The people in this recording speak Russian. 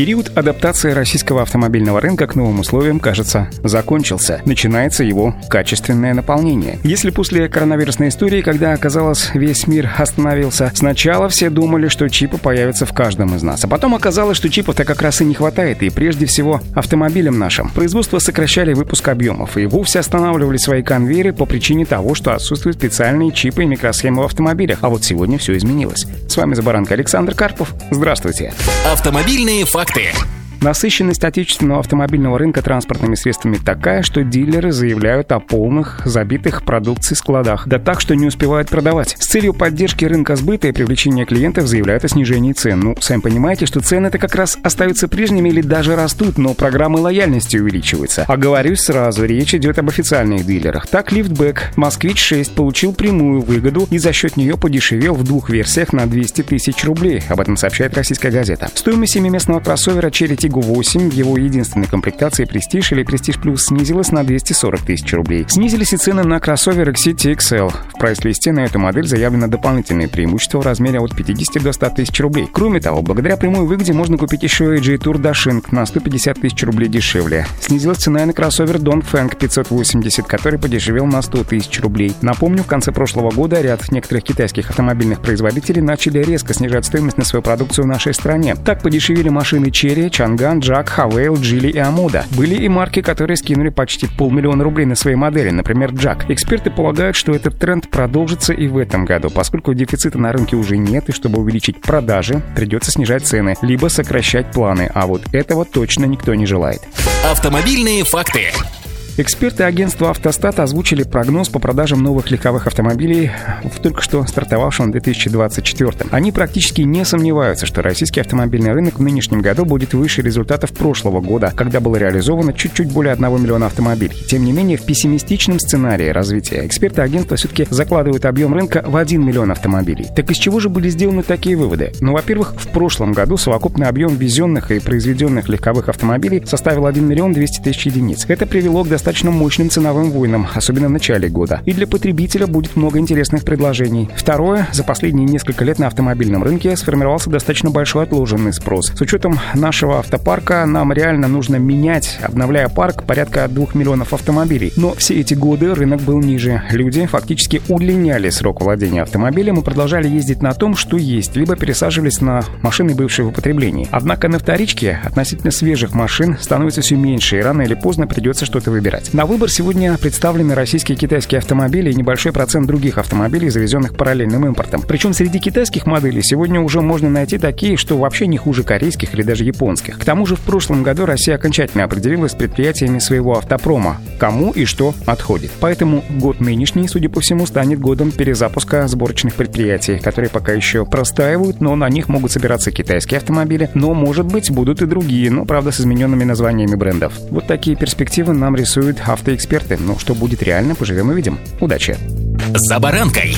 Период адаптации российского автомобильного рынка к новым условиям, кажется, закончился. Начинается его качественное наполнение. Если после коронавирусной истории, когда, оказалось, весь мир остановился, сначала все думали, что чипы появятся в каждом из нас, а потом оказалось, что чипов-то как раз и не хватает, и прежде всего автомобилям нашим. Производство сокращали выпуск объемов и вовсе останавливали свои конвейеры по причине того, что отсутствуют специальные чипы и микросхемы в автомобилях. А вот сегодня все изменилось. С вами Забаранка Александр Карпов. Здравствуйте. Автомобильные факты факты. Насыщенность отечественного автомобильного рынка транспортными средствами такая, что дилеры заявляют о полных, забитых продукцией складах. Да так, что не успевают продавать. С целью поддержки рынка сбыта и привлечения клиентов заявляют о снижении цен. Ну, сами понимаете, что цены-то как раз остаются прежними или даже растут, но программы лояльности увеличиваются. А говорю сразу, речь идет об официальных дилерах. Так, лифтбэк «Москвич-6» получил прямую выгоду и за счет нее подешевел в двух версиях на 200 тысяч рублей. Об этом сообщает российская газета. Стоимость семиместного кроссовера Cherry Tiggo 8 в его единственной комплектации Prestige или Prestige Plus снизилась на 240 тысяч рублей. Снизились и цены на кроссовер City XL. В прайс-листе на эту модель заявлено дополнительное преимущество в размере от 50 до 100 тысяч рублей. Кроме того, благодаря прямой выгоде можно купить еще и J-Tour Dashing на 150 тысяч рублей дешевле. Снизилась цена на кроссовер Dongfeng 580, который подешевел на 100 тысяч рублей. Напомню, в конце прошлого года ряд некоторых китайских автомобильных производителей начали резко снижать стоимость на свою продукцию в нашей стране. Так подешевели машины Cherry, Chang'an, Чанган, Джак, Хавейл, Джили и Амуда. Были и марки, которые скинули почти полмиллиона рублей на свои модели, например, Джак. Эксперты полагают, что этот тренд продолжится и в этом году, поскольку дефицита на рынке уже нет, и чтобы увеличить продажи, придется снижать цены, либо сокращать планы, а вот этого точно никто не желает. Автомобильные факты. Эксперты агентства «Автостат» озвучили прогноз по продажам новых легковых автомобилей в только что стартовавшем 2024. Они практически не сомневаются, что российский автомобильный рынок в нынешнем году будет выше результатов прошлого года, когда было реализовано чуть-чуть более 1 миллиона автомобилей. Тем не менее, в пессимистичном сценарии развития эксперты агентства все-таки закладывают объем рынка в 1 миллион автомобилей. Так из чего же были сделаны такие выводы? Ну, во-первых, в прошлом году совокупный объем везенных и произведенных легковых автомобилей составил 1 миллион 200 тысяч единиц. Это привело к достаточно мощным ценовым войнам, особенно в начале года. И для потребителя будет много интересных предложений. Второе, за последние несколько лет на автомобильном рынке сформировался достаточно большой отложенный спрос. С учетом нашего автопарка нам реально нужно менять, обновляя парк, порядка 2 миллионов автомобилей. Но все эти годы рынок был ниже. Люди фактически удлиняли срок владения автомобилем и продолжали ездить на том, что есть, либо пересаживались на машины, бывшие в употреблении. Однако на вторичке относительно свежих машин становится все меньше, и рано или поздно придется что-то выбирать выбирать. На выбор сегодня представлены российские и китайские автомобили и небольшой процент других автомобилей, завезенных параллельным импортом. Причем среди китайских моделей сегодня уже можно найти такие, что вообще не хуже корейских или даже японских. К тому же в прошлом году Россия окончательно определилась с предприятиями своего автопрома, кому и что отходит. Поэтому год нынешний, судя по всему, станет годом перезапуска сборочных предприятий, которые пока еще простаивают, но на них могут собираться китайские автомобили, но, может быть, будут и другие, но, правда, с измененными названиями брендов. Вот такие перспективы нам рисуют рисуют автоэксперты. Но что будет реально, поживем и видим. Удачи! «За баранкой»